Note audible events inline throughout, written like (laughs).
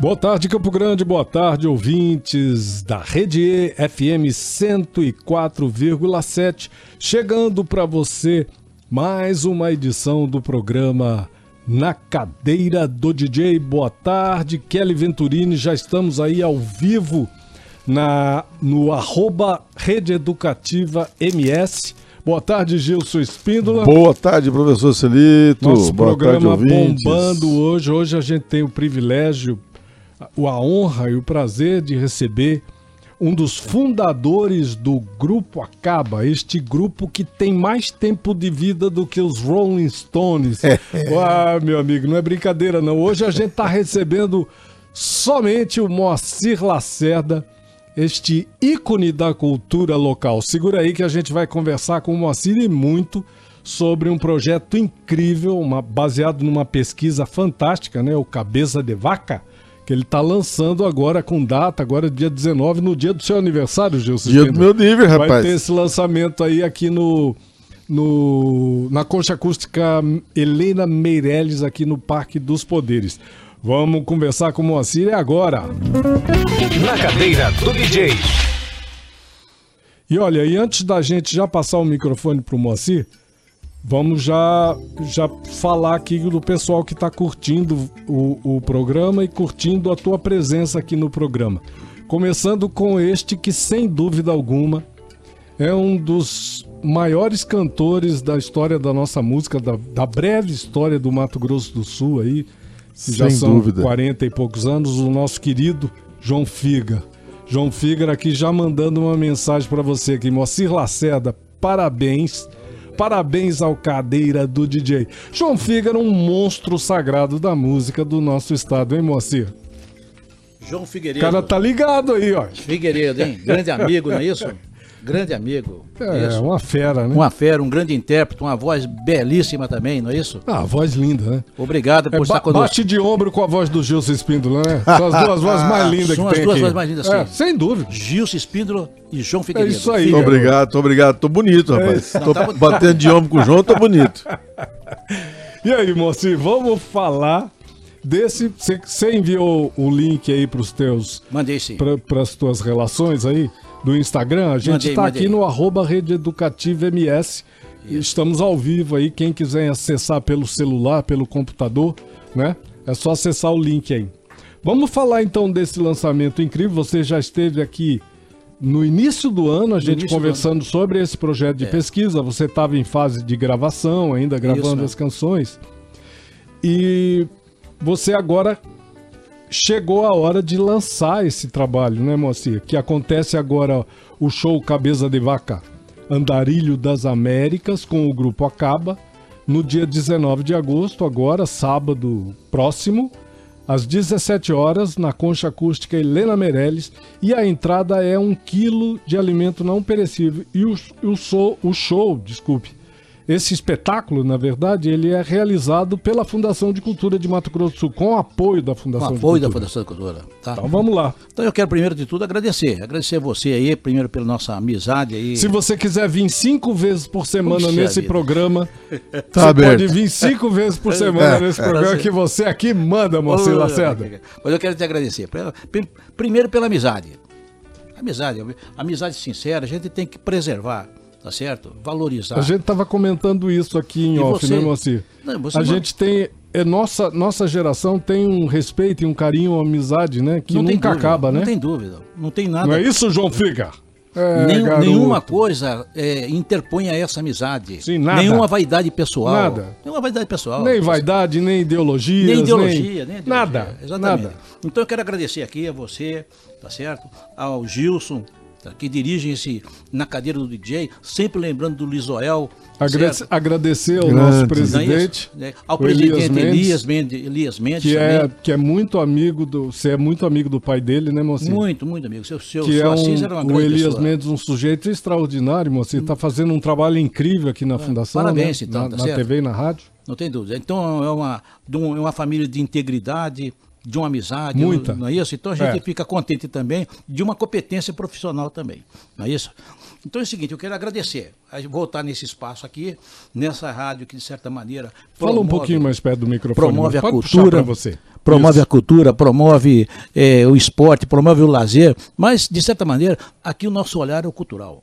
Boa tarde, Campo Grande, boa tarde, ouvintes da Rede E FM 104,7. Chegando para você mais uma edição do programa Na Cadeira do DJ. Boa tarde, Kelly Venturini, já estamos aí ao vivo na no arroba Rede Educativa MS. Boa tarde, Gilson Espíndola. Boa tarde, professor Celito. Nosso Boa programa tarde, ouvintes. bombando hoje. Hoje a gente tem o privilégio, a honra e o prazer de receber um dos fundadores do Grupo Acaba, este grupo que tem mais tempo de vida do que os Rolling Stones. ah, meu amigo, não é brincadeira não. Hoje a gente está (laughs) recebendo somente o Moacir Lacerda, este ícone da cultura local. Segura aí que a gente vai conversar com o Moacir e muito sobre um projeto incrível, uma, baseado numa pesquisa fantástica, né? O Cabeça de Vaca, que ele está lançando agora com data, agora dia 19, no dia do seu aniversário, Gilson. Dia do meu nível, Vai rapaz. ter esse lançamento aí aqui no, no na Concha Acústica Helena Meirelles, aqui no Parque dos Poderes. Vamos conversar com o Moacir é agora. Na cadeira do DJ. E olha, e antes da gente já passar o microfone pro Moacir, vamos já, já falar aqui do pessoal que está curtindo o, o programa e curtindo a tua presença aqui no programa. Começando com este que, sem dúvida alguma, é um dos maiores cantores da história da nossa música, da, da breve história do Mato Grosso do Sul aí, que já Sem são dúvida. 40 e poucos anos, o nosso querido João Figa. João Figueira aqui já mandando uma mensagem para você aqui, Moacir Lacerda, parabéns. Parabéns ao cadeira do DJ. João Figueira, um monstro sagrado da música do nosso estado, hein, Moacir? João O Figueiredo. cara tá ligado aí, ó. Figueiredo, hein? Grande amigo, não é isso? (laughs) Grande amigo. É, isso. uma fera, né? Uma fera, um grande intérprete, uma voz belíssima também, não é isso? Ah, voz linda, né? Obrigado por É, estar conosco. bate de ombro com a voz do Gilson Espíndola, né? São as duas (laughs) vozes mais lindas São que as tem duas aqui. vozes mais lindas, É, sim. sem dúvida. Gilson Espíndola e João Figueiredo. isso aí, garoto. Obrigado, tô obrigado. Tô bonito, rapaz. Não, Tô tá- batendo de ombro com o João, tô bonito. (laughs) E aí, Moacir, vamos falar desse... Você enviou o link aí pros teus... Mandei sim. para as tuas relações aí do Instagram, a gente está aqui no arroba Rede Educativa MS. E Estamos ao vivo aí. Quem quiser acessar pelo celular, pelo computador, né? É só acessar o link aí. Vamos falar então desse lançamento incrível. Você já esteve aqui no início do ano, a gente conversando sobre esse projeto de É. pesquisa. Você estava em fase de gravação, ainda gravando Isso. as canções. E você agora chegou a hora de lançar esse trabalho, né, Moacir? Que acontece agora o show Cabeça de Vaca Andarilho das Américas com o grupo Acaba no dia 19 de agosto, agora sábado próximo, às 17 horas, na Concha Acústica Helena Meirelles, e a entrada é um quilo de alimento não perecível. E o, o, show, o show, desculpe, esse espetáculo, na verdade, ele é realizado pela Fundação de Cultura de Mato Grosso do Sul, com apoio da Com Fundação apoio de da Cultura. Fundação da Cultura. Tá? Então vamos lá. Então eu quero primeiro de tudo agradecer. Agradecer você aí, primeiro pela nossa amizade aí. Se você quiser vir cinco vezes por semana Puxa nesse vida. programa, (laughs) Tá você aberto. pode vir cinco vezes por semana (laughs) É, nesse é. programa que você aqui manda, Moacir Lacerda. Mas eu quero te agradecer. Primeiro pela amizade. Amizade, amizade sincera, a gente tem que preservar, tá certo? Valorizar. A gente tava comentando isso aqui em E off, você? né, Moacir? Não, você A não- gente tem. É, nossa, nossa geração tem um respeito e um carinho, uma amizade, né? Que não nunca dúvida, acaba, né? Não tem dúvida. Não tem nada. Não é isso, João Figa? É, Nenhum- nenhuma coisa é, interpõe a essa amizade. Sim, nada. Nenhuma vaidade pessoal. Nada. Nenhuma vaidade pessoal. Nem vaidade, nem ideologia. Nem ideologia, nem ideologia. Nada. Exatamente. Nada. Então eu quero agradecer aqui a você, tá certo? Ao Gilson, tá, que dirigem esse na cadeira do DJ, sempre lembrando do Lisoel. Agrade- agradecer ao Grande. nosso Não é presidente, isso? Né? Ao o Elias presidente Mendes, Elias Mendes, Elias Mendes que é, que é muito amigo do. Você é muito amigo do pai dele, né, Moacir? Muito, muito amigo. Seu, seu, que seu é Assis era uma um, o grande Elias pessoa. Mendes, um sujeito extraordinário, Moacir. Está fazendo um trabalho incrível aqui na Fundação. parabéns, né? então, na, tá na certo? TV e na rádio. Não tem dúvida. Então é uma, de um- é uma família de integridade, de uma amizade. Muita. Não é isso? Então a gente É. fica contente também de uma competência profissional também. Não é isso? Então é o seguinte, eu quero agradecer, voltar nesse espaço aqui, nessa rádio que de certa maneira. Fala um promove- pouquinho mais perto do microfone. promove a cultura, você. promove Isso. a cultura, promove eh, o esporte, promove o lazer, mas de certa maneira aqui o nosso olhar é o cultural.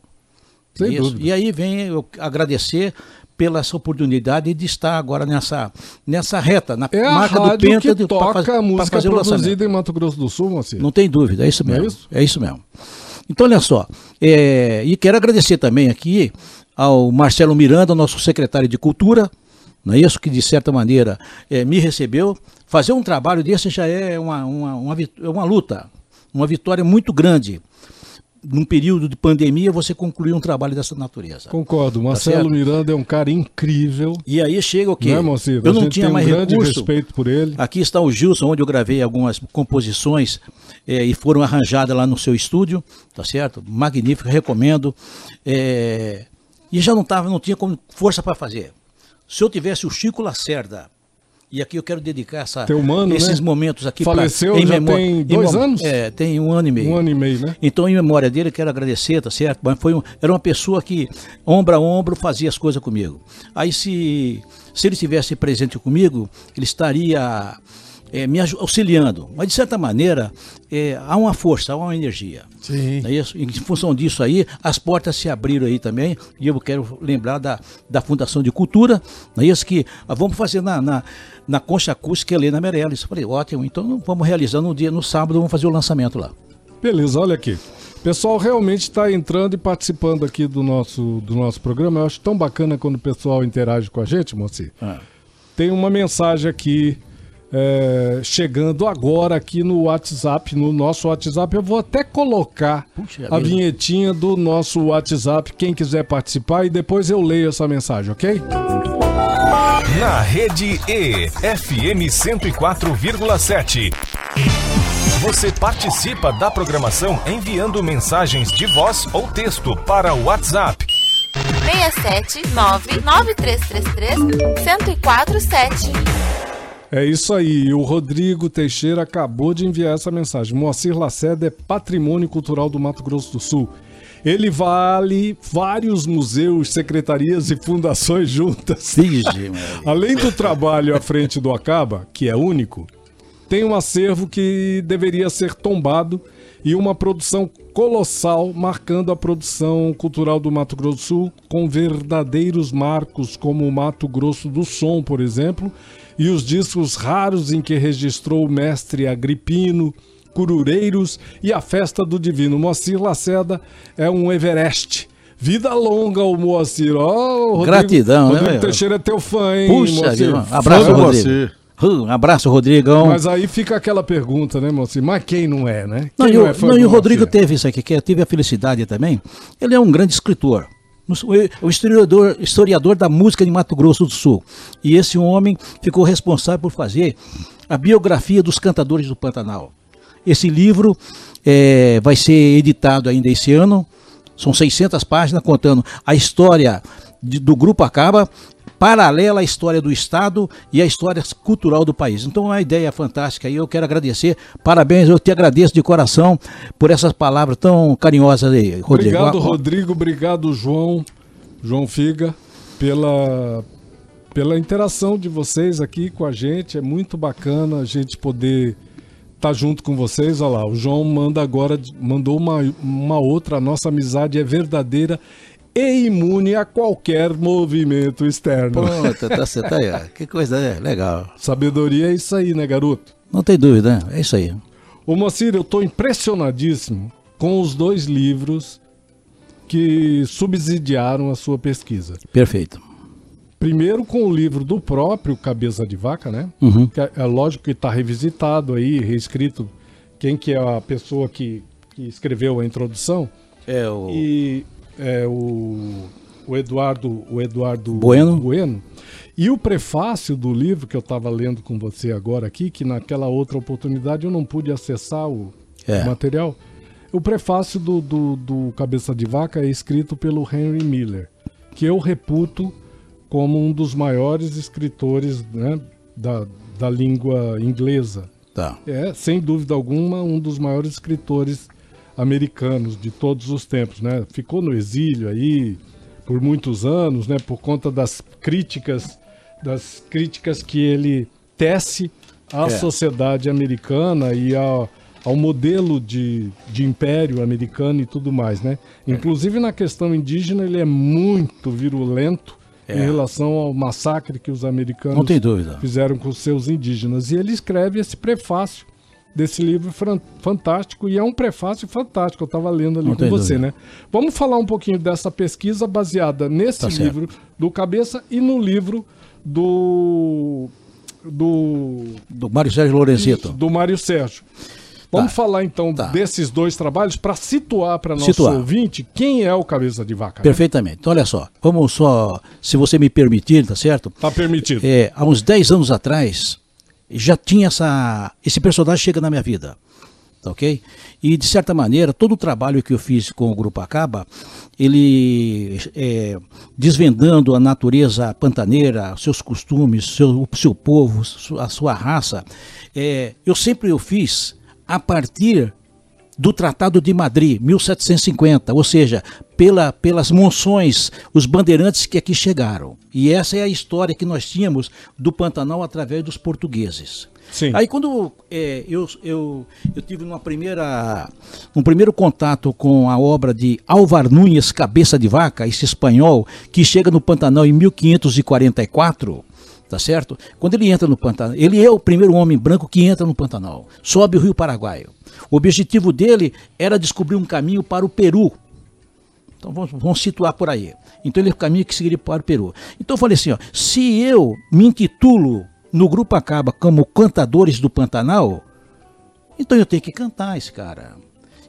Sem Isso. dúvida. E aí vem eu agradecer pela essa oportunidade de estar agora nessa, nessa reta, na É marca do Penta que de, pra toca faz- a pra música fazer produzida em Mato Grosso do Sul, Moacir. Não tem dúvida, é isso é mesmo. isso? É isso mesmo. Então, olha só, é, e quero agradecer também aqui ao Marcelo Miranda, nosso secretário de Cultura, não é isso? Que de certa maneira é, me recebeu. Fazer um trabalho desse já é uma, uma, uma, é uma luta, uma vitória muito grande. Num período de pandemia, você concluir um trabalho dessa natureza. Concordo. Marcelo Tá? Miranda é um cara incrível. E aí chega o quê? Né, Moacir? Eu não tinha tem um mais grande recurso. respeito por ele. Aqui está o Gilson, onde eu gravei algumas composições eh, e foram arranjadas lá no seu estúdio, tá certo? Magnífico, recomendo. Eh, e já não tava, não tinha como força para fazer. Se eu tivesse o Chico Lacerda, e aqui eu quero dedicar essa, esses né? momentos aqui pra- Faleceu em já memória- tem em dois mem- anos? É, tem um ano e meio. Um ano e meio, né? Então, em memória dele, quero agradecer, tá certo? Mas foi um- era uma pessoa que, ombro a ombro, fazia as coisas comigo. Aí, se, se ele estivesse presente comigo, ele estaria eh, me auxiliando. Mas, de certa maneira, eh, há uma força, há uma energia. Sim. É isso? Em função disso aí, as portas se abriram aí também, e eu quero lembrar da, da Fundação de Cultura, não é isso? Que ah, vamos fazer na, na, na Concha Acústica Helena Meirelles. Eu falei, ótimo, então vamos realizar no dia, no sábado, vamos fazer o lançamento lá. Beleza, olha aqui. O pessoal realmente está entrando e participando aqui do nosso, do nosso programa. Eu acho tão bacana quando o pessoal interage com a gente, Moacir. Ah. Tem uma mensagem aqui é, chegando agora aqui no WhatsApp, no nosso WhatsApp. Eu vou até colocar Puxa a vinhetinha do nosso WhatsApp, quem quiser participar, e depois eu leio essa mensagem, ok? Na rede E, FM 104,7. Você participa da programação enviando mensagens de voz ou texto para o WhatsApp 679-9333-1047. É isso aí. O Rodrigo Teixeira acabou de enviar essa mensagem. Moacir Lacerda é patrimônio cultural do Mato Grosso do Sul. Ele vale vários museus, secretarias e fundações juntas. (laughs) Além do trabalho à frente do Acaba, que é único, tem um acervo que deveria ser tombado e uma produção colossal marcando a produção cultural do Mato Grosso do Sul com verdadeiros marcos como o Mato Grosso do Som, por exemplo, e os discos raros em que registrou o mestre Agripino, Curureiros e a Festa do Divino. Moacir Lacerda é um Everest. Vida longa o Moacir. Ó, Rodrigo- Gratidão, né, Rodrigo velho? Teixeira é teu fã, hein, Puxa, Moacir? abraço, Fala Rodrigo. Uh, um abraço, Rodrigão. Mas aí fica aquela pergunta, né, Moacir? Mas quem não é, né? Não, Quem e o, é fã não, e o Rodrigo Moacir? teve isso aqui, que eu tive a felicidade também. Ele é um grande escritor. O historiador, historiador da música de Mato Grosso do Sul. E esse homem ficou responsável por fazer a biografia dos cantadores do Pantanal. Esse livro eh, vai ser editado ainda esse ano. São 600 páginas contando a história de- do Grupo Acaba, paralela à história do Estado e à história cultural do país. Então, é uma ideia fantástica e eu quero agradecer. Parabéns, eu te agradeço de coração por essas palavras tão carinhosas aí, Rodrigo. Obrigado, Rodrigo. Obrigado, João. João Figa, pela, pela interação de vocês aqui com a gente. É muito bacana a gente poder estar junto com vocês. Olha lá, o João manda agora, mandou uma, uma outra. A nossa amizade é verdadeira e imune a qualquer movimento externo. Puta, tá, você tá aí, ó. Que coisa é, legal. Sabedoria é isso aí, né, garoto? Não tem dúvida? É isso aí. Ô Moacir, eu tô impressionadíssimo com os dois livros que subsidiaram a sua pesquisa. Perfeito. Primeiro com o livro do próprio Cabeça de Vaca, né? Uhum. Que é, é lógico que está revisitado aí, reescrito quem que é a pessoa que, que escreveu a introdução. É o. e é, o, o Eduardo, o Eduardo Bueno. E o prefácio do livro que eu estava lendo com você agora aqui, que naquela outra oportunidade eu não pude acessar o É. material. O prefácio do, do, do Cabeça de Vaca é escrito pelo Henry Miller, que eu reputo como um dos maiores escritores né, da, da língua inglesa. Tá. É, sem dúvida alguma, um dos maiores escritores americanos de todos os tempos, né? Ficou no exílio aí por muitos anos, né? Por conta das críticas, das críticas que ele tece à É. sociedade americana e ao, ao modelo de, de império americano e tudo mais, né? Inclusive na questão indígena ele é muito virulento em É. relação ao massacre que os americanos Não tem dúvida. fizeram com os seus indígenas. E ele escreve esse prefácio desse livro fantástico, e é um prefácio fantástico, eu estava lendo ali Não com você, dúvida. né? Vamos falar um pouquinho dessa pesquisa baseada nesse Tá certo. livro do Cabeça e no livro do do Do Mário Sérgio Lorenzito. do Mário Sérgio. Vamos Tá. falar então Tá. desses dois trabalhos para situar para nosso Situar. ouvinte quem é o Cabeça de Vaca. né? Perfeitamente. Então, olha só. Vamos só, se você me permitir, tá certo? Tá permitido. É, há uns 10 anos atrás, já tinha essa. Esse personagem chega na minha vida. Tá ok? E, de certa maneira, todo o trabalho que eu fiz com o Grupo Acaba, ele é, desvendando a natureza pantaneira, seus costumes, seu, o seu povo, a sua raça, é, eu sempre eu fiz a partir do Tratado de Madrid, 1750, ou seja, pela, pelas monções, os bandeirantes que aqui chegaram. E essa é a história que nós tínhamos do Pantanal através dos portugueses. Sim. Aí quando é, eu, eu, eu tive uma primeira, um primeiro contato com a obra de Álvar Núñez Cabeça de Vaca, esse espanhol que chega no Pantanal em 1544, tá certo? Quando ele entra no Pantanal, ele é o primeiro homem branco que entra no Pantanal, sobe o Rio Paraguaio. O objetivo dele era descobrir um caminho para o Peru, então vamos, vamos situar por aí. Então ele é o caminho que seguiria para o Peru. Então eu falei assim, ó, se eu me intitulo no Grupo Acaba como Cantadores do Pantanal, então eu tenho que cantar esse cara.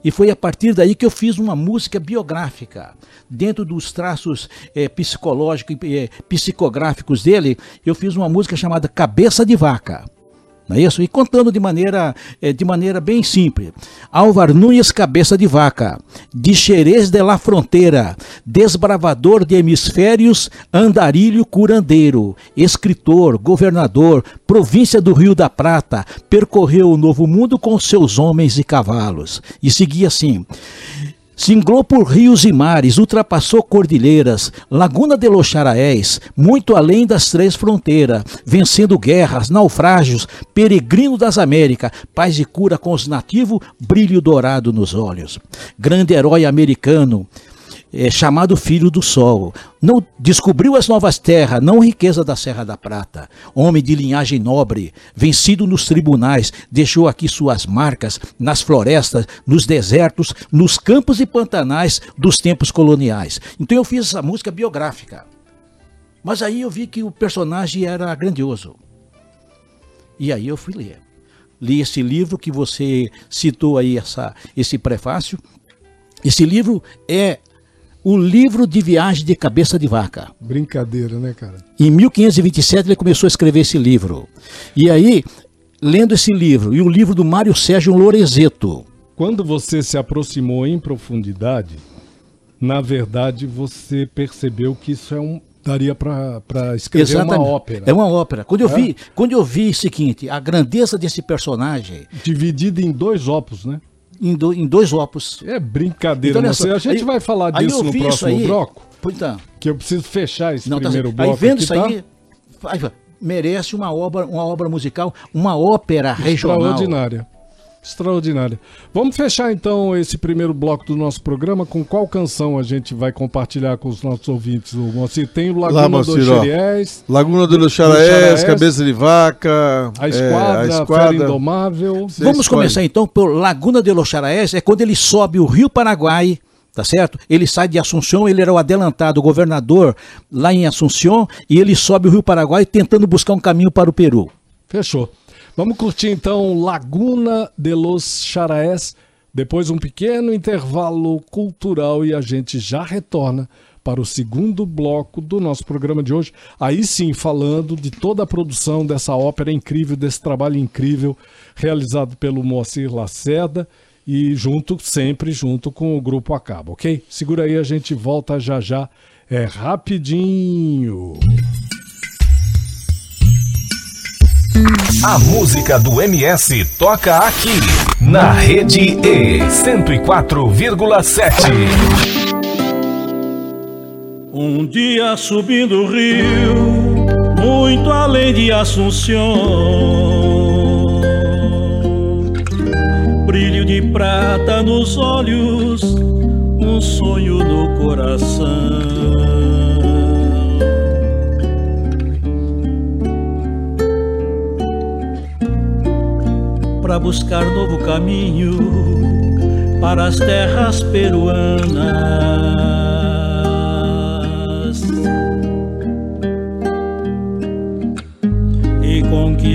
E foi a partir daí que eu fiz uma música biográfica. Dentro dos traços eh, psicológicos e eh, psicográficos dele, eu fiz uma música chamada Cabeça de Vaca. Não é isso? E contando de maneira, eh, de maneira bem simples. Álvar Núñez Cabeça de Vaca, de Xerez de la Fronteira, desbravador de hemisférios, andarilho curandeiro, escritor, governador, província do Rio da Prata, percorreu o Novo Mundo com seus homens e cavalos. E seguia assim. Singlou por rios e mares, ultrapassou cordilheiras, Laguna de los Charaés, muito além das três fronteiras, vencendo guerras, naufrágios, peregrino das Américas, paz e cura com os nativos, brilho dourado nos olhos. Grande herói americano, é, chamado Filho do Sol. Não descobriu as novas terras, não riqueza da Serra da Prata. Homem de linhagem nobre, vencido nos tribunais, deixou aqui suas marcas nas florestas, nos desertos, nos campos e pantanais dos tempos coloniais. Então eu fiz essa música biográfica. Mas aí eu vi que o personagem era grandioso. E aí eu fui ler. Li esse livro que você citou aí, essa, esse prefácio. Esse livro é o livro de viagem de cabeça de vaca. Brincadeira, né, cara? Em 1527 ele começou a escrever esse livro. E aí, lendo esse livro e o livro do Mário Sérgio Lorenzeto, Quando você se aproximou em profundidade, na verdade você percebeu que isso é um daria para escrever uma ópera. É uma ópera. Quando eu É? vi, quando eu vi o seguinte, a grandeza desse personagem Dividida em dois opus, né? Em, do- em dois opus. É brincadeira, Então, você. A gente aí- vai falar disso no próximo aí. bloco, então, que eu preciso fechar esse não, tá primeiro certo. bloco aí vendo aqui, isso tá? aí, aí, merece uma obra, uma obra musical, uma ópera regional. Extraordinária. Extraordinária. Vamos fechar então esse primeiro bloco do nosso programa com qual canção a gente vai compartilhar com os nossos ouvintes, o Moacir? Tem o Laguna Lá, dos Moacir, ó. Xeriés, Laguna do Charaés, Cabeça de Vaca, a é, Esquadra, a a Fera Esquadra. Indomável. Você Vamos escolhe. começar então por Laguna de los Charaés, é quando ele sobe o Rio Paraguai, tá certo? Ele sai de Assunção, ele era o adelantado governador lá em Assunção, e ele sobe o Rio Paraguai tentando buscar um caminho para o Peru. Fechou. Vamos curtir então Laguna de los Charaés Depois um pequeno intervalo cultural e a gente já retorna para o segundo bloco do nosso programa de hoje. Aí sim, falando de toda a produção dessa ópera incrível, desse trabalho incrível realizado pelo Moacir Lacerda e junto, sempre junto com o Grupo Acaba, ok? Segura aí, a gente volta já já. É rapidinho. A música do MS toca aqui, na Rede E 104,7. Um dia subindo o rio, muito além de Assunção, brilho de prata nos olhos, um sonho no coração. Para buscar novo caminho para as terras peruanas.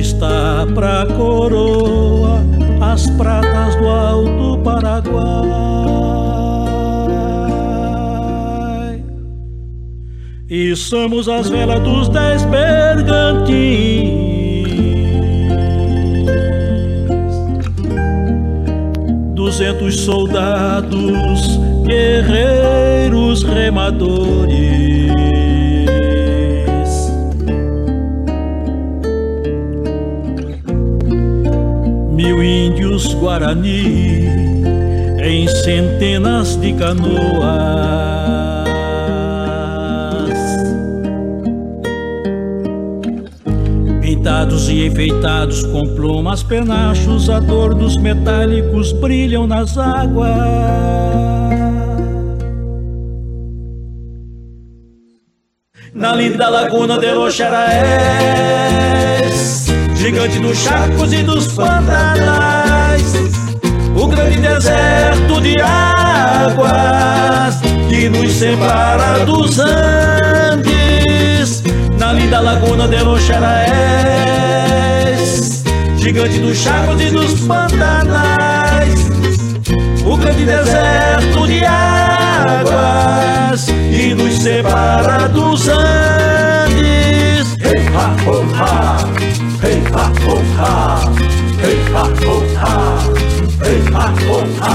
está pra coroa as pratas do Alto Paraguai. E somos as velas dos dez bergantins. Duzentos soldados, guerreiros remadores. mil índios guarani em centenas de canoas, pintados e enfeitados com plumas, penachos, adornos metálicos brilham nas águas. Na linda laguna de Oxaraés gigante dos charcos e dos pantanais, o grande deserto de águas que nos separa dos Andes, na linda laguna de Loxaraés, gigante dos charcos e dos pantanais, o grande deserto de águas que nos separa dos Andes. Hey, ha, oh, ha. Hey ha ho ha, hey ha ho ha, hey ha ho ha.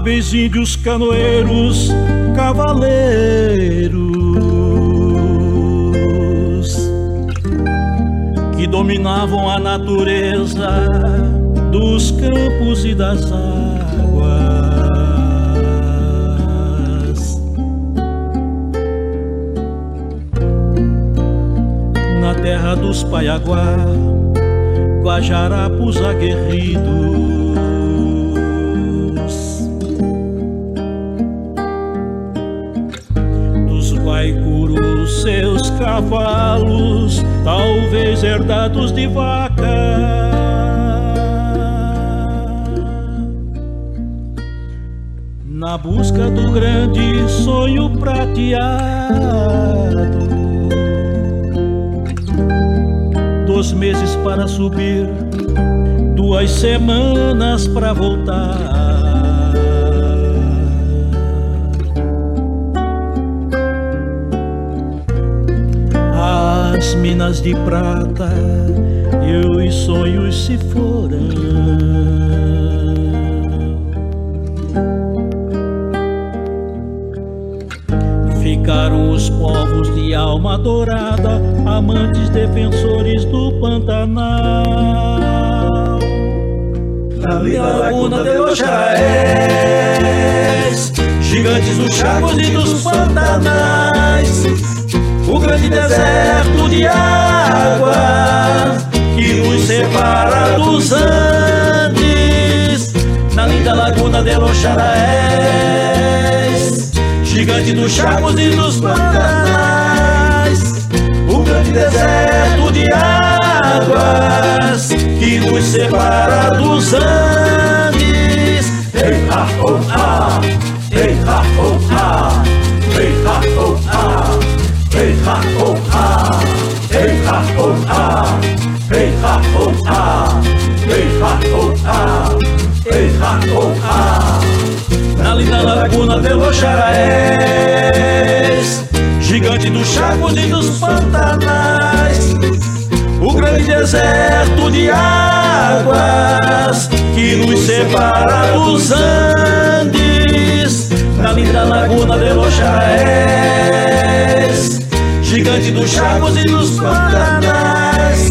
Aves, índios, canoeiros, cavaleiros que dominavam a natureza dos campos e das águas terra dos Paiaguá, Guajarapos aguerridos. Seus cavalos, talvez herdados de vaca. Na busca do grande sonho prateado dois meses para subir, duas semanas para voltar. As minas de prata e os sonhos se foram. Ficaram os povos de alma dourada, amantes defensores do Pantanal. Na linda laguna de Oxaés, gigantes dos chagos e dos pantanais, o grande deserto de água que nos separa dos Andes. Na linda laguna de Oxaés gigante dos chagos e dos pantanais, o grande deserto de águas que nos separa dos Andes. Hey ha ho ha, hey ha ho ha, hey ha ho ha, hey ha ho ha, hey ha ho ha. Na linda laguna de los gigante do Chaco e dos Pantanais, o grande deserto de águas que nos separa dos Andes, na linda laguna de los gigante dos chagos e dos pantanais,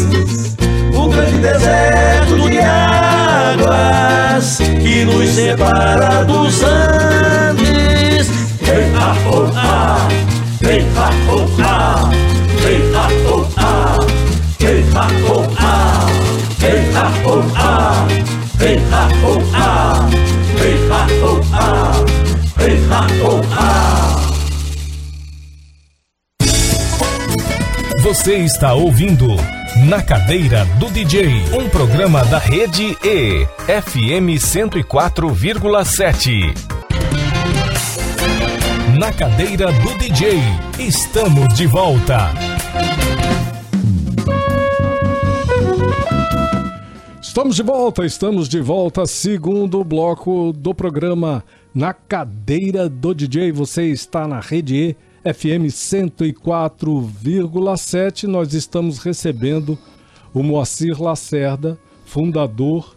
o grande deserto de águas que nos separa dos Andes. Ei, ah, oh, ah, ei, ah, oh, ah, ei, ah, oh, ah, ei, ah, oh, ah, ei, ah, oh, ah, ei, ah, oh, ah, ei, ah, oh, ah, ei, oh, ah. Você está ouvindo Na Cadeira do DJ, um programa da Rede E, FM 104,7. Na Cadeira do DJ, estamos de volta. Estamos de volta, estamos de volta, segundo bloco do programa Na Cadeira do DJ. Você está na Rede E, FM 104,7. Nós estamos recebendo o Moacir Lacerda, fundador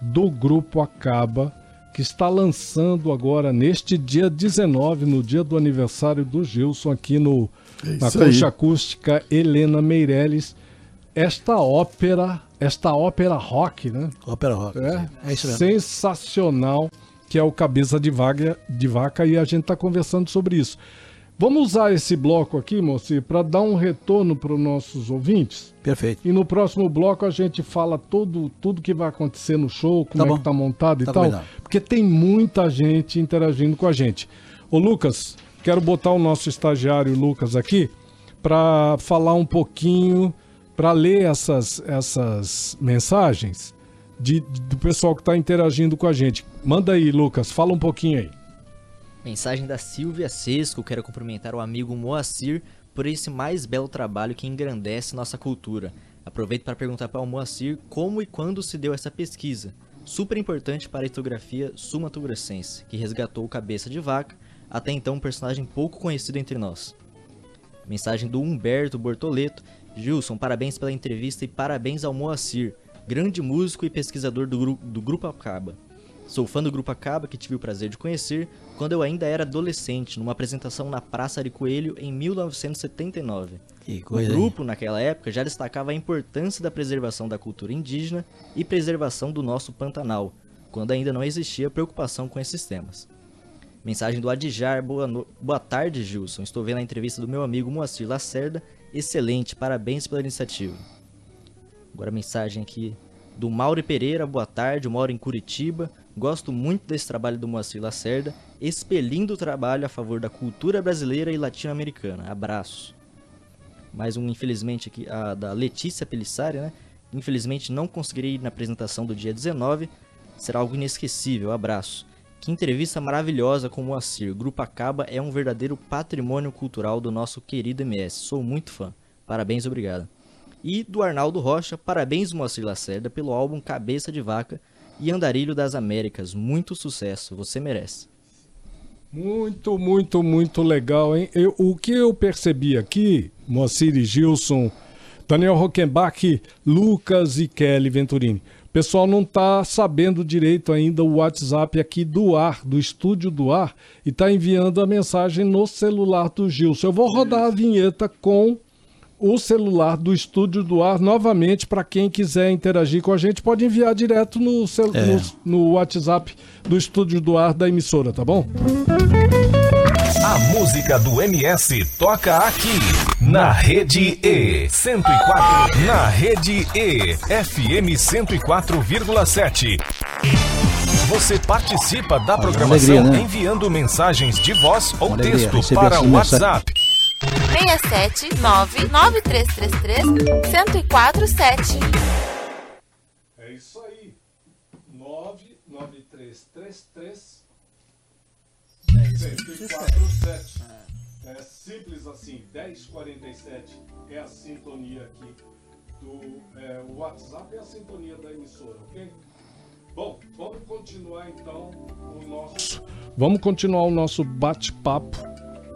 do Grupo Acaba, que está lançando agora, neste dia 19, no dia do aniversário do Gilson, aqui no, É na isso aí. Concha Acústica Helena Meirelles, esta ópera, esta ópera rock, né? Ópera rock. É, É isso mesmo. sensacional, que é o Cabeça de Vaca, de Vaca e a gente está conversando sobre isso. Vamos usar esse bloco aqui, moço, para dar um retorno para os nossos ouvintes. Perfeito. E no próximo bloco a gente fala tudo, tudo que vai acontecer no show, como Tá é bom. que tá montado e Tá tal. combinado. Porque tem muita gente interagindo com a gente. Ô Lucas, quero botar o nosso estagiário Lucas aqui para falar um pouquinho, para ler essas, essas mensagens de, de- do pessoal que está interagindo com a gente. Manda aí, Lucas, fala um pouquinho aí. Mensagem da Silvia Sesco, quero cumprimentar o amigo Moacir por esse mais belo trabalho que engrandece nossa cultura. Aproveito para perguntar para o Moacir como e quando se deu essa pesquisa, super importante para a etografia sul-mato-grossense, que resgatou o Cabeça de Vaca, até então um personagem pouco conhecido entre nós. Mensagem do Humberto Bortoleto. Gilson, parabéns pela entrevista e parabéns ao Moacir, grande músico e pesquisador do, gru do Grupo Acaba. Sou fã do Grupo Acaba, que tive o prazer de conhecer quando eu ainda era adolescente, numa apresentação na Praça de Coelho em 1979. Que O coisa. hein? grupo, naquela época, já destacava a importância da preservação da cultura indígena e preservação do nosso Pantanal, quando ainda não existia preocupação com esses temas. Mensagem do Adjar, boa, no... boa tarde, Gilson. Estou vendo a entrevista do meu amigo Moacir Lacerda. Excelente, parabéns pela iniciativa. Agora a mensagem aqui do Mauro Pereira, boa tarde, eu moro em Curitiba. Gosto muito desse trabalho do Moacir Lacerda, expelindo o trabalho a favor da cultura brasileira e latino-americana. Abraço. Mais um, infelizmente, aqui, a da Letícia Pelissari, né? Infelizmente não conseguirei ir na apresentação do dia 19. Será algo inesquecível. Abraço. Que entrevista maravilhosa com o Moacir. Grupo Acaba é um verdadeiro patrimônio cultural do nosso querido MS. Sou muito fã. Parabéns, obrigado. E do Arnaldo Rocha, parabéns Moacir Lacerda pelo álbum Cabeça de Vaca e Andarilho das Américas. Muito sucesso, você merece. Muito, muito, muito legal, hein? Eu- o que eu percebi aqui, Moacir e Gilson, Daniel Rockenbach, Lucas e Kelly Venturini. O pessoal não está sabendo direito ainda o WhatsApp aqui do ar, do estúdio do ar, e está enviando a mensagem no celular do Gilson. Eu vou rodar a vinheta com o celular do estúdio do ar novamente para quem quiser interagir com a gente pode enviar direto no, cel- É. no, no WhatsApp do estúdio do ar da emissora, tá bom? A música do MS toca aqui na Rede E 104, na Rede E FM 104,7. Você participa da programação alegria, né? enviando mensagens de voz ou texto para o mensagem. WhatsApp 679 9333 1047. É isso aí. 99333 1047. É simples assim. 1047 é a sintonia aqui do é, o WhatsApp é a sintonia da emissora, ok? Bom, vamos continuar então o nosso. Vamos continuar o nosso bate-papo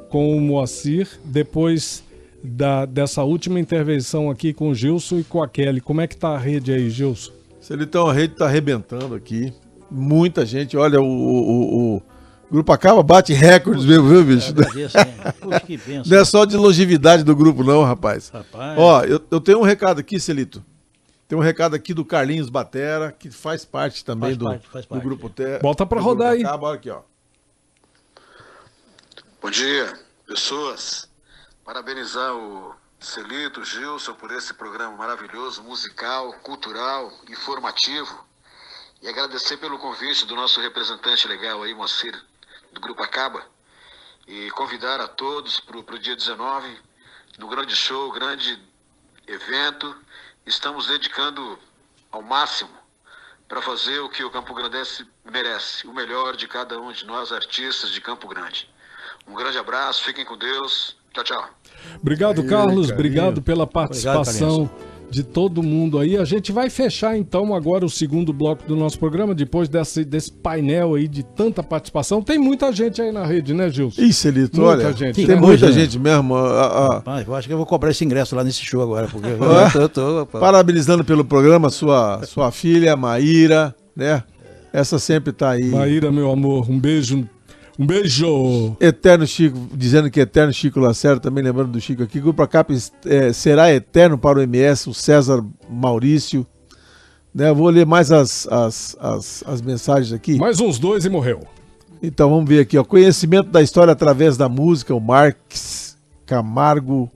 com o Moacir depois da, dessa última intervenção aqui com o Gilson e com a Kelly. Como é que tá a rede aí, Gilson? Celitão, a rede tá arrebentando aqui. Muita gente, olha, o, o, o Grupo Acaba bate recordes mesmo, viu, bicho? Agradeço, hein? Puxa, que (laughs) benção. Não é só de longevidade do grupo, não, rapaz. Rapaz. Ó, eu, eu tenho um recado aqui, Celito. Tem um recado aqui do Carlinhos Batera, que faz parte também Faz do, parte, faz do parte. grupo Te... Bota pra do rodar aí. Acaba, olha aqui, ó. Bom dia, pessoas. Parabenizar o Celito, Gilson por esse programa maravilhoso, musical, cultural, informativo. E agradecer pelo convite do nosso representante legal aí, Moacir, do Grupo Acaba. E convidar a todos para o dia 19, no grande show, grande evento. Estamos dedicando ao máximo para fazer o que o Campo Grandense merece, o melhor de cada um de nós, artistas de Campo Grande. Um grande abraço, fiquem com Deus. Tchau, tchau. Obrigado, Aí, Carlos. Carlinhos. Obrigado pela participação de todo mundo aí. A gente vai fechar então agora o segundo bloco do nosso programa, depois desse, desse painel aí de tanta participação. Tem muita gente aí na rede, né, Gilson? Ih, Celito, Muita olha, gente, tem né? muita né? gente mesmo. a- a- Rapaz, eu acho que eu vou cobrar esse ingresso lá nesse show agora, porque eu (laughs) tô, tô, parabenizando pelo programa sua, sua filha, Maíra, né? Essa sempre tá aí. Maíra, meu amor, um beijo. Um beijo. Eterno Chico, dizendo que Eterno Chico Lacerda, também lembrando do Chico aqui. Grupo Acap é, será eterno para o MS, o César Maurício. Né, vou ler mais as, as, as, as mensagens aqui. Mais uns dois e morreu. Então vamos ver aqui, ó. Conhecimento da história através da música, o Marx Camargo,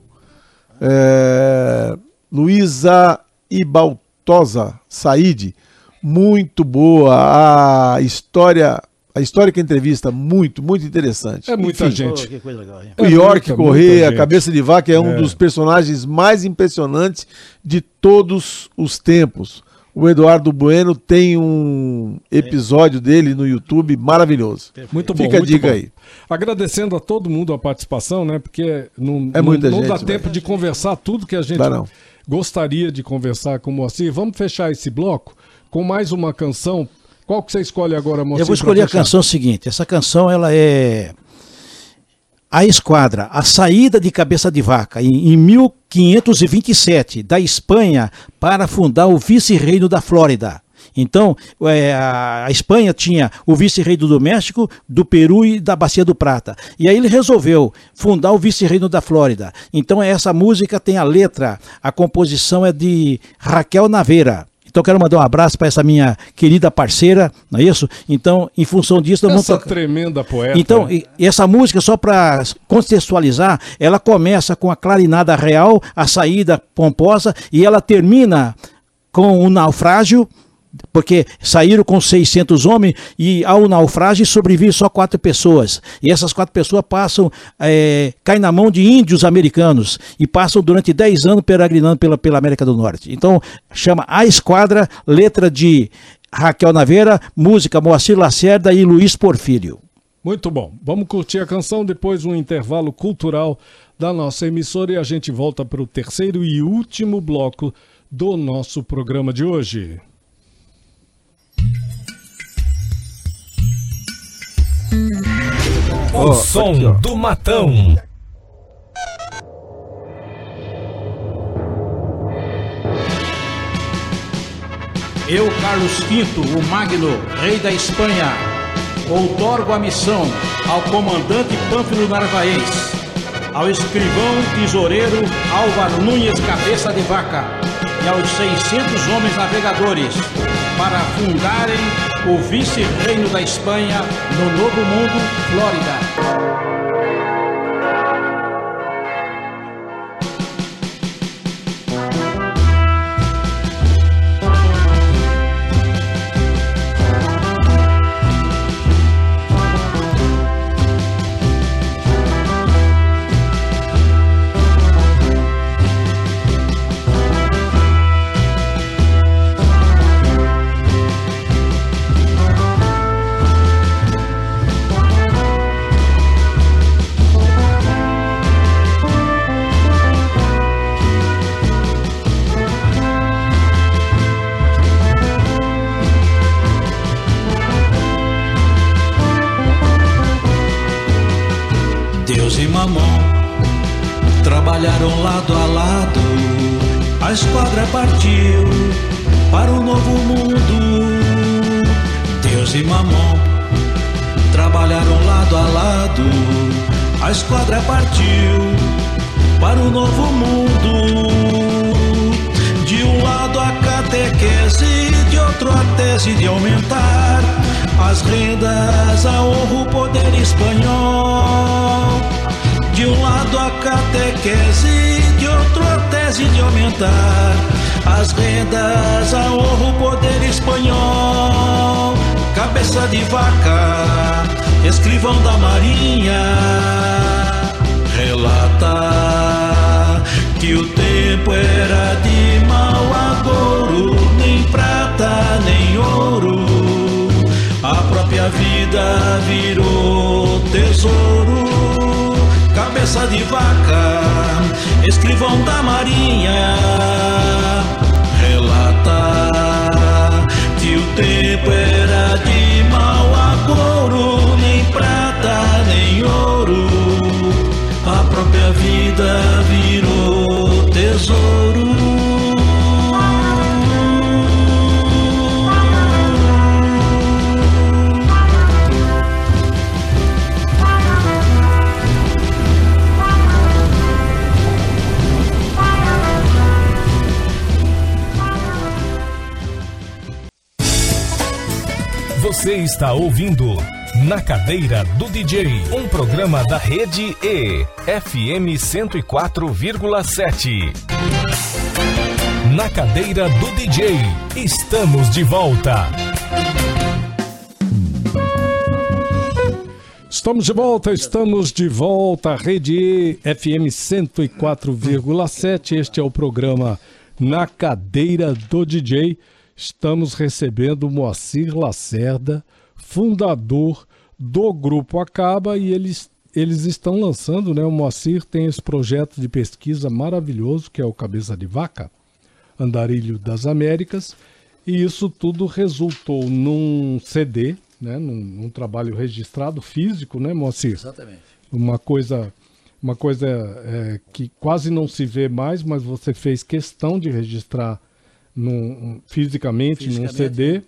é, Luísa Ibaltosa Said, muito boa a história, a histórica entrevista, muito, muito interessante. É muita Enfim, gente. Pô, que coisa legal, hein? O É York muita, Correia, muita. Cabeça de Vaca, é um É. dos personagens mais impressionantes de todos os tempos. O Eduardo Bueno tem um episódio dele no YouTube maravilhoso. Muito bom. Fica a dica bom. aí. Agradecendo a todo mundo a participação, né? Porque não, É não- muita não gente, dá velho. tempo de conversar tudo que a gente Dá não. gostaria de conversar com o Moacir. Vamos fechar esse bloco com mais uma canção. Qual que você escolhe agora, Moacir? Eu vou escolher a canção seguinte. Essa canção ela é a Esquadra, a saída de Cabeça de Vaca em, em 1527 da Espanha para fundar o vice-reino da Flórida. Então, é, a a Espanha tinha o vice-reino do México, do Peru e da Bacia do Prata. E aí ele resolveu fundar o vice-reino da Flórida. Então, essa música tem a letra, a composição é de Raquel Naveira. Então eu quero mandar um abraço para essa minha querida parceira, não é isso? Então, em função disso, nós vamos Essa tocar. tremenda poeta. Então, e essa música, só para contextualizar, ela começa com a clarinada real, a saída pomposa, e ela termina com o naufrágio, porque saíram com 600 homens e ao naufrágio sobrevivem só quatro pessoas. E essas quatro pessoas passam, eh, caem na mão de índios americanos e passam durante 10 anos peregrinando pela, pela América do Norte. Então, chama A Esquadra, letra de Raquel Naveira, música Moacir Lacerda e Luiz Porfírio. Muito bom. Vamos curtir a canção, depois um intervalo cultural da nossa emissora e a gente volta para o terceiro e último bloco do nosso programa de hoje. O som do Matão. Eu, Carlos V, o Magno, rei da Espanha, outorgo a missão ao comandante Pânfilo Narvaez, ao escrivão tesoureiro Álvaro Nunes Cabeça de Vaca e aos 600 homens navegadores para fundarem o vice-reino da Espanha no Novo Mundo, Flórida. E Mamon trabalharam lado a lado. A esquadra partiu para o novo mundo. Deus e Mamon trabalharam lado a lado. A esquadra partiu para o novo mundo. De um lado a catequese, de outro a tese de aumentar as rendas a honra o poder espanhol. De um lado a catequese, de outro a tese de aumentar as rendas a honra o poder espanhol. Cabeça de vaca, escrivão da marinha, relata que o tempo era de mau agouro, nem prata nem ouro. A própria vida virou tesouro. Cabeça de vaca, escrivão da marinha, relata que o tempo era de mau agouro, nem prata nem ouro. A própria vida virou tesouro. Está ouvindo Na Cadeira do DJ, um programa da rede E, FM 104,7. Na Cadeira do DJ, estamos de volta. Estamos de volta, estamos de volta, Rede E, FM 104,7. Este é o programa Na Cadeira do DJ. Estamos recebendo Moacir Lacerda, fundador do Grupo Acaba, e eles, eles estão lançando, né? O Moacir tem esse projeto de pesquisa maravilhoso, que é o Cabeça de Vaca, Andarilho das Américas, e isso tudo resultou num CD, né? Num, num trabalho registrado físico, né, Moacir? Exatamente. Uma coisa, uma coisa é, que quase não se vê mais, mas você fez questão de registrar num, fisicamente, num Fisicamente, CD.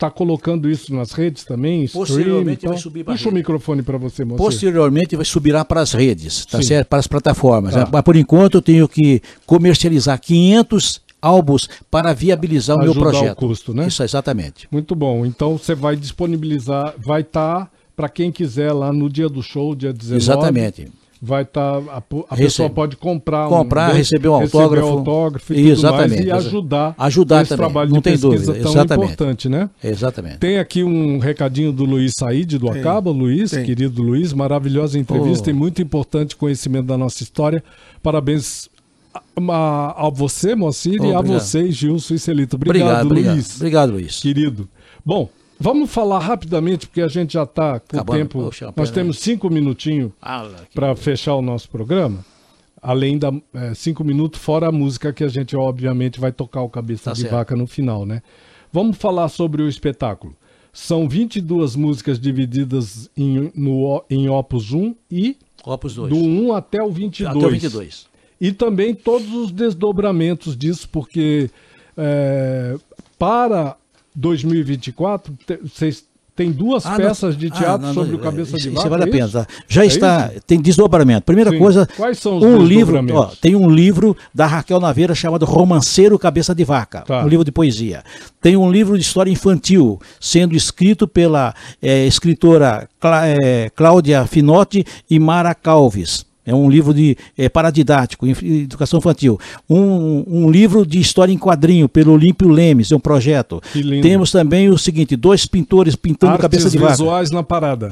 Está colocando isso nas redes também? stream Posteriormente tal? vai subir pra Puxa o rede. microfone para você, Moacir. Posteriormente vai subirá para as redes, tá Sim. certo? Para as plataformas. Tá. né? Mas por enquanto eu tenho que comercializar 500 álbuns para viabilizar o meu Ajudar o projeto. custo, né? Isso, exatamente. Muito bom. Então você vai disponibilizar, vai estar para quem quiser lá no dia do show, dia 19. Exatamente. Vai estar a, po- a Recebe- pessoa pode comprar Comprar, um, receber um receber autógrafo. autógrafo e tudo Exatamente. mais e ajudar Ajudar esse também, trabalho não de tem pesquisa dúvida. tão Exatamente. importante, né? Exatamente. Tem aqui um recadinho do Luiz Said, do Acaba. Luiz, tem. querido Luiz, maravilhosa entrevista Oh. e muito importante conhecimento da nossa história. Parabéns a, a- a você, Moacir, e a Obrigado. você, Gilson e Celito. Obrigado, Obrigado, obrigado. Luiz. Obrigado, Luiz. Querido. Bom, vamos falar rapidamente, porque a gente já está com o tempo. Nós temos cinco minutinhos para fechar o nosso programa. Além da é, cinco minutos, fora a música que a gente, obviamente, vai tocar o Cabeça Tá de certo. Vaca no final, né? Vamos falar sobre o espetáculo. São 22 músicas divididas em, no, em Opus 1 e Opus 2. do 1 até o 22. Até o 22. E também todos os desdobramentos disso, porque é, para 2024 te- vocês têm duas Ah, peças não- de ah, teatro não, sobre não, o Cabeça isso- de isso Vaca. vale a é pena. isso? tá? Já É está, isso? tem desdobramento. Primeira Sim. coisa, Quais são os um livro, ó, tem um livro da Raquel Naveira chamado Romanceiro Cabeça de Vaca, Tá. um livro de poesia. Tem um livro de história infantil, sendo escrito pela eh, escritora Clá- eh, Cláudia Finotti e Mara Calves. É um livro de eh, paradidático, educação infantil. Um, um livro de história em quadrinho pelo Olímpio Lemes, é um projeto. Temos também o seguinte: dois pintores pintando Artes cabeça de vaca. visuais na parada.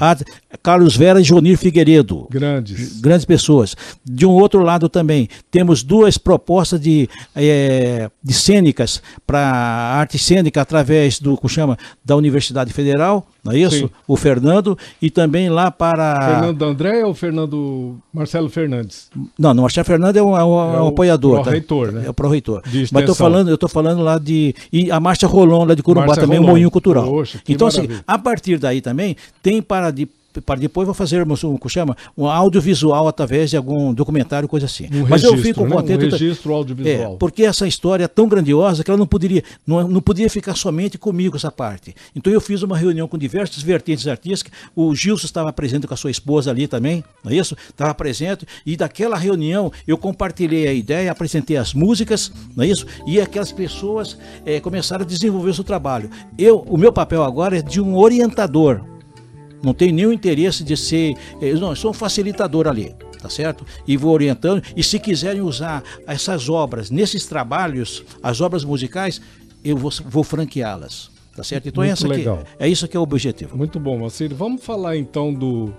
Carlos Vera e Jonir Figueiredo. Grandes. Grandes pessoas. De um outro lado também, temos duas propostas de, eh, de cênicas para arte cênica através do, como chama, da Universidade Federal, não é isso? Sim. O Fernando, e também lá para... Fernando André ou Fernando Marcelo Fernandes? Não, não, o Marcelo Fernando é um, é um- é um o apoiador. tá? pró-reitor, né? É o pró-reitor. De Mas tô falando, eu estou falando lá de. E a Marcha Rolon lá de Marcha também, o Rolon. Moinho Cultural. Poxa, então, assim, a partir daí também, tem para de para depois vou fazer como chama, um audiovisual através de algum documentário, coisa assim. Um Mas registro, eu fico né? contente. Um registro audiovisual. É, porque essa história é tão grandiosa que ela não poderia, não, não podia ficar somente comigo essa parte. Então eu fiz uma reunião com diversas vertentes artísticas. O Gilson estava presente com a sua esposa ali também, não é isso? Estava presente. E daquela reunião eu compartilhei a ideia, apresentei as músicas, não é isso? E aquelas pessoas eh, começaram a desenvolver o seu trabalho. Eu, o meu papel agora é de um orientador. Não tenho nenhum interesse de ser. eh, Não, eu sou um facilitador ali, tá certo? E vou orientando. E se quiserem usar essas obras nesses trabalhos, as obras musicais, eu vou, vou franqueá-las. Tá certo? Então Muito essa aqui, legal. é isso que é o objetivo. Muito bom, Moacir. Vamos falar então do,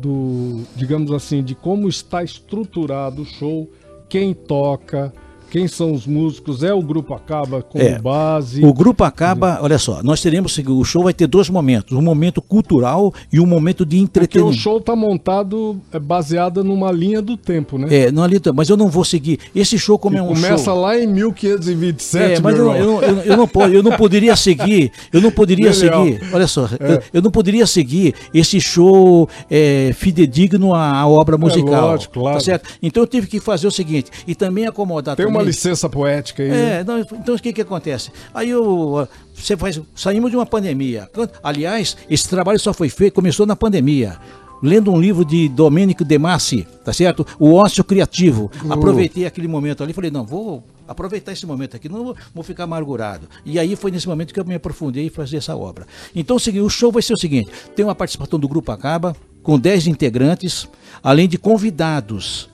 do, digamos assim, de como está estruturado o show, quem toca, quem são os músicos, é o Grupo Acaba como É, base. O grupo acaba, olha só, nós teremos o show vai ter dois momentos, um momento cultural e um momento de Porque o entretenimento. show tá montado é, baseado numa linha do tempo, né? É, não ali, mas eu não vou seguir. Esse show como é um começa show. lá em 1527, É, mas eu, eu, eu, eu não posso, eu não poderia seguir, eu não poderia Genial. seguir, olha só, É. eu, eu não poderia seguir esse show é, fidedigno à, à obra musical. lógico, claro. Tá certo? Então eu tive que fazer o seguinte, e também acomodar Tem uma licença poética aí. é, não, então o que que acontece? Aí eu, ah, você faz, saímos de uma pandemia. Aliás, esse trabalho só foi feito, começou na pandemia. Lendo um livro de Domênico De Massi, tá certo? O ócio criativo. Aproveitei aquele momento ali, falei, não, vou aproveitar esse momento aqui, não vou, vou ficar amargurado. E aí foi nesse momento que eu me aprofundei em fazer essa obra. Então, o show vai ser o seguinte: tem uma participação do Grupo Acaba, com 10 integrantes, além de convidados.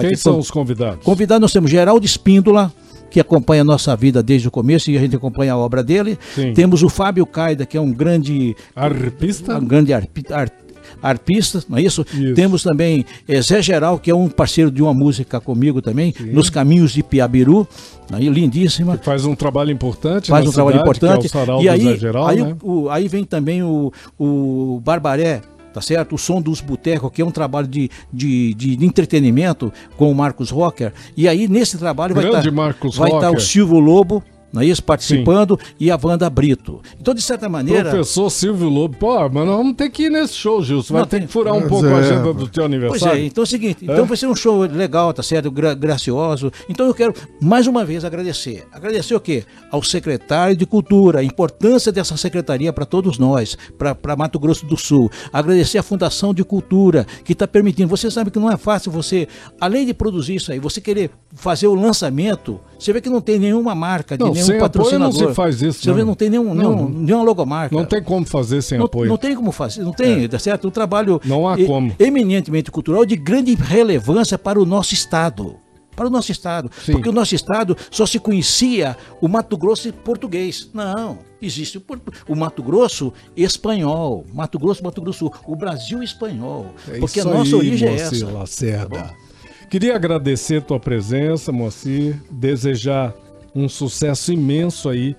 Quem são os convidados? Convidado nós temos Geraldo Espíndola, que acompanha a nossa vida desde o começo e a gente acompanha a obra dele. Sim. Temos o Fábio Caida, que é um grande, Arpista? um grande arpi- ar- arpista, não é isso? Isso. Temos também eh, Zé Geral, que é um parceiro de uma música comigo também, Nos Caminhos de Piabiru, aí, lindíssima. Faz um trabalho importante Faz um trabalho cidade, que importante. É o Sarau e aí, Geral, aí, né? o- aí vem também o, o Barbaré, tá certo? O Som dos Botecos, que é um trabalho de, de, de entretenimento com o Marcos Rocker. E aí, nesse trabalho, vai Grande estar Marcos vai estar o. Silvio Lobo, não é isso? Participando, e a Wanda Brito. Então, de certa maneira. Professor Silvio Lobo. Pô, mas nós vamos ter que ir nesse show, Gilson. Vai Não, ter tem- que furar um Pois pouco é, a agenda do teu Pois aniversário. é, então é o seguinte, então vai ser um show legal, tá certo? Gra- gracioso. Então eu quero mais uma vez agradecer. Agradecer o quê? Ao secretário de Cultura, a importância dessa secretaria para todos nós, para Mato Grosso do Sul. Agradecer a Fundação de Cultura, que está permitindo. Você sabe que não é fácil você, além de produzir isso aí, você querer fazer o lançamento, você vê que não tem nenhuma marca, de Não, nenhum sem apoio patrocinador. não se faz isso, Você não. não tem nenhum, Não. nenhum, nenhuma logomarca. Não tem como fazer sem Não, apoio. não tem como fazer, não tem, tá certo? Um trabalho Não há e- como. eminentemente cultural de grande relevância para o nosso estado. Para o nosso estado. Sim. Porque o nosso estado só se conhecia o Mato Grosso português. Não. Existe o, Mato Grosso espanhol. Mato Grosso, Mato Grosso, o Brasil espanhol. É porque a nossa aí, origem é Moacir essa. Lacerda. Queria agradecer tua presença, Moacir, desejar um sucesso imenso aí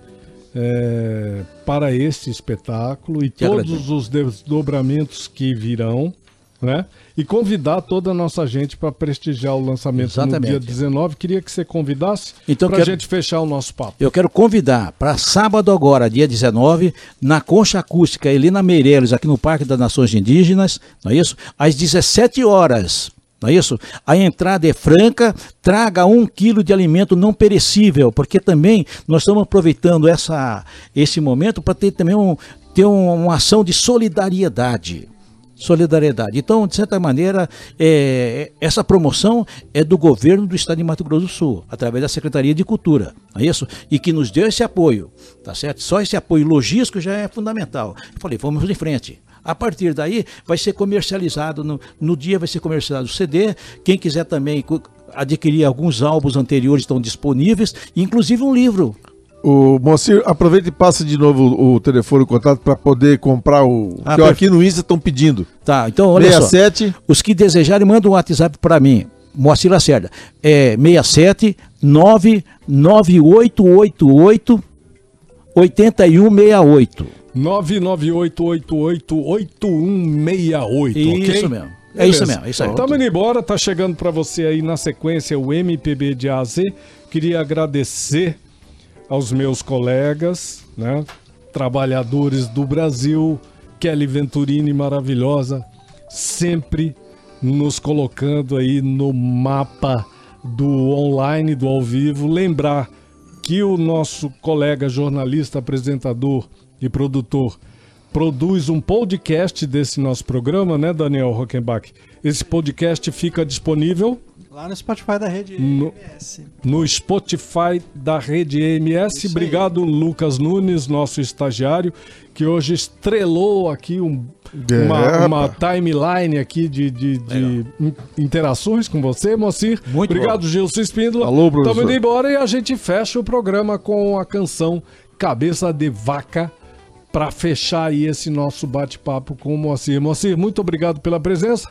é, para este espetáculo e todos agradeço. os desdobramentos que virão, né? E convidar toda a nossa gente para prestigiar o lançamento Exatamente. no dia 19. Queria que você convidasse Então, para a quero- gente fechar o nosso papo. Eu quero convidar para sábado agora, dia 19, na Concha Acústica Helena Meireles, aqui no Parque das Nações Indígenas, não é isso? Às 17 horas. Não é isso? A entrada é franca, traga um quilo de alimento não perecível, porque também nós estamos aproveitando essa, esse momento para ter também um, ter um- uma ação de solidariedade. Solidariedade. Então, de certa maneira, é, essa promoção é do governo do estado de Mato Grosso do Sul, através da Secretaria de Cultura, não é isso? E que nos deu esse apoio, tá certo? Só esse apoio logístico já é fundamental. Eu falei, vamos em frente. A partir daí, vai ser comercializado, no, no dia vai ser comercializado o CD. Quem quiser também adquirir alguns álbuns anteriores estão disponíveis, inclusive um livro. O Moacir, aproveita e passa de novo o, telefone, o contato, para poder comprar o. Ah, que aqui no Insta estão pedindo. Tá, então olha só. 67 Os que desejarem, mandam um WhatsApp para mim. Moacir Lacerda. É 67 99888 8168. 998888168, Isso ok? mesmo. É isso mesmo, é isso aí. Estamos indo embora, tá chegando para você aí na sequência o MPB de A a Z. Queria agradecer aos meus colegas, né, trabalhadores do Brasil Kelly Venturini maravilhosa, sempre nos colocando aí no mapa do online, do ao vivo. Lembrar que o nosso colega jornalista, apresentador e produtor produz um podcast desse nosso programa, né, Daniel Rockenbach? Esse podcast fica disponível Lá no Spotify da rede No- MS. no Spotify da rede EMS. Isso aí. Obrigado, Lucas Nunes, nosso estagiário, que hoje estrelou aqui um- É, uma, uma timeline aqui de, de- de in- interações com você, Moacir. Muito Obrigado, Gilson Espíndola. Alô, professor. Estamos indo embora e a gente fecha o programa com a canção Cabeça de Vaca para fechar aí esse nosso bate-papo com o Moacir. Moacir, muito obrigado pela presença.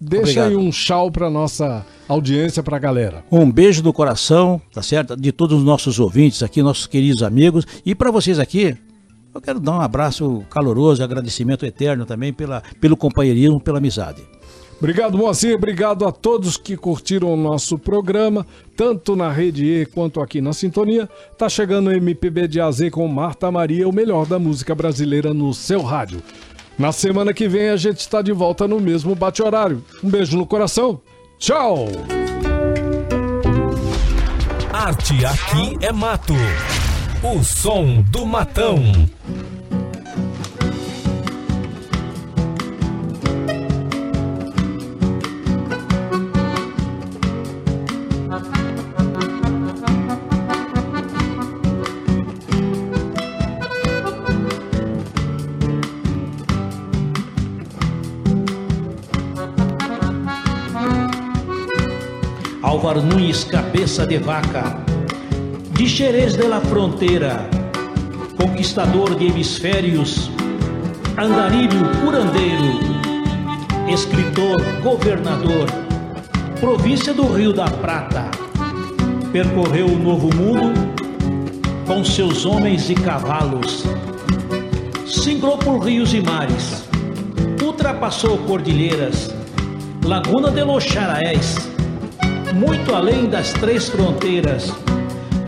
Deixa Obrigado. aí um tchau para nossa audiência, para a galera. Um beijo do coração, tá certo? De todos os nossos ouvintes aqui, nossos queridos amigos. E para vocês aqui, eu quero dar um abraço caloroso, agradecimento eterno também pela, pelo companheirismo, pela amizade. Obrigado, Moacir. Obrigado a todos que curtiram o nosso programa, tanto na Rede E quanto aqui na Sintonia. Tá chegando o MPB de AZ com Marta Maria, o melhor da música brasileira no seu rádio. Na semana que vem a gente está de volta no mesmo bate-horário. Um beijo no coração. Tchau! Arte aqui é mato. O som do matão. Nunes, cabeça de vaca, de Xerez de la Fronteira, conquistador de hemisférios, andarilho curandeiro, escritor, governador, província do Rio da Prata, percorreu o novo mundo com seus homens e cavalos, singrou por rios e mares, ultrapassou cordilheiras, Laguna de los Charaés, muito além das três fronteiras,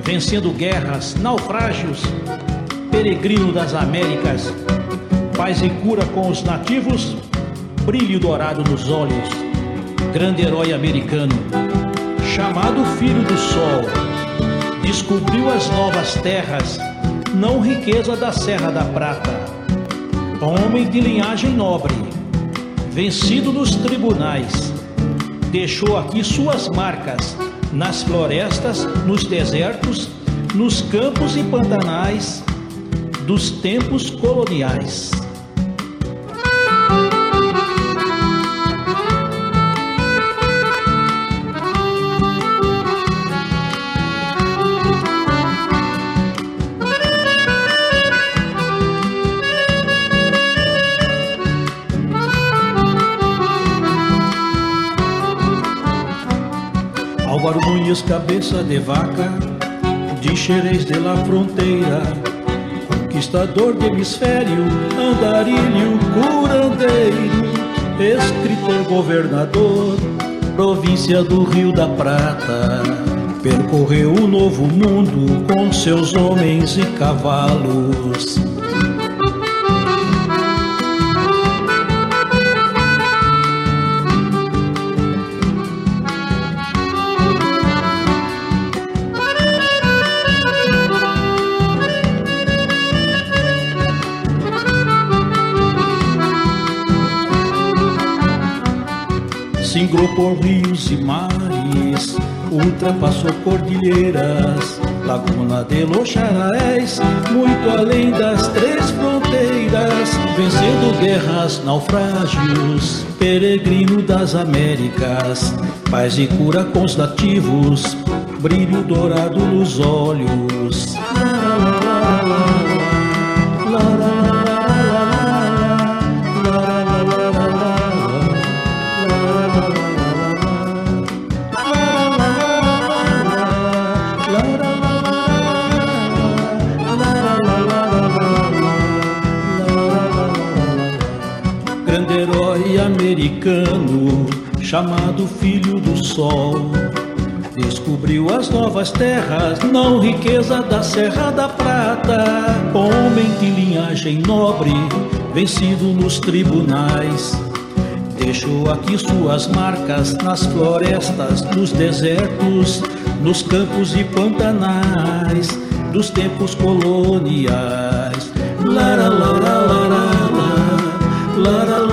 vencendo guerras, naufrágios, peregrino das Américas, paz e cura com os nativos, brilho dourado nos olhos, grande herói americano, chamado Filho do Sol, descobriu as novas terras, não riqueza da Serra da Prata, homem de linhagem nobre, vencido nos tribunais, deixou aqui suas marcas nas florestas, nos desertos, nos campos e pantanais dos tempos coloniais. Nunes, cabeça de vaca, de Xerez de la Fronteira, conquistador de hemisfério, andarilho, curandeiro, escritor, governador, província do Rio da Prata. Percorreu o novo mundo com seus homens e cavalos. Singrou por rios e mares, ultrapassou cordilheiras, Laguna de los muito além das três fronteiras, vencendo guerras, naufrágios, peregrino das Américas, paz e cura com os nativos, brilho dourado nos olhos. grande chamado Filho do Sol. Descobriu as novas terras, não riqueza da Serra da Prata. Homem de linhagem nobre, vencido nos tribunais. Deixou aqui suas marcas nas florestas, nos desertos, nos campos e pantanais dos tempos coloniais. Lara, lara, lara, lara, lara,